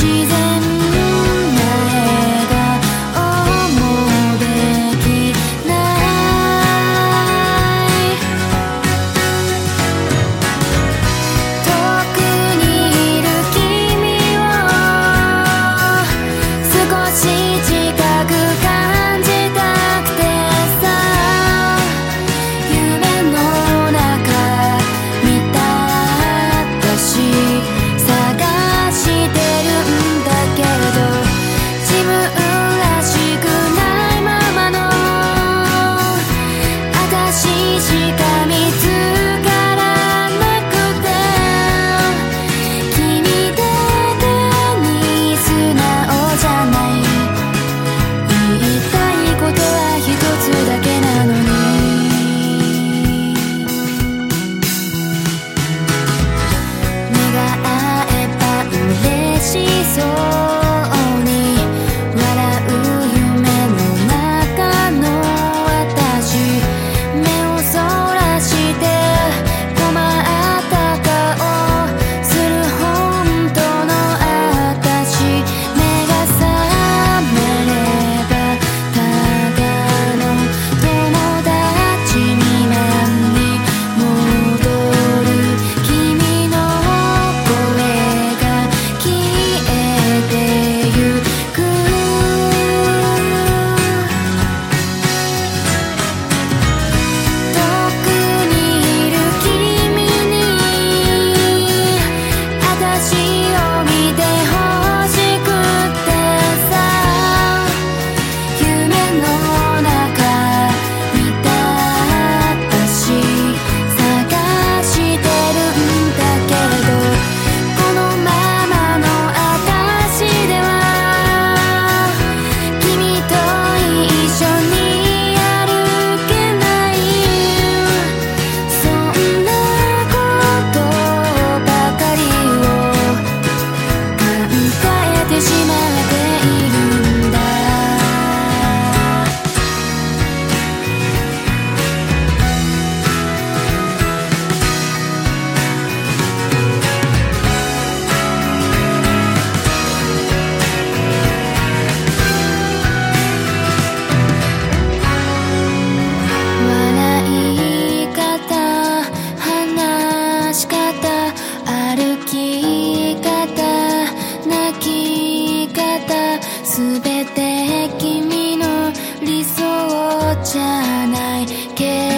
she's in じゃないけど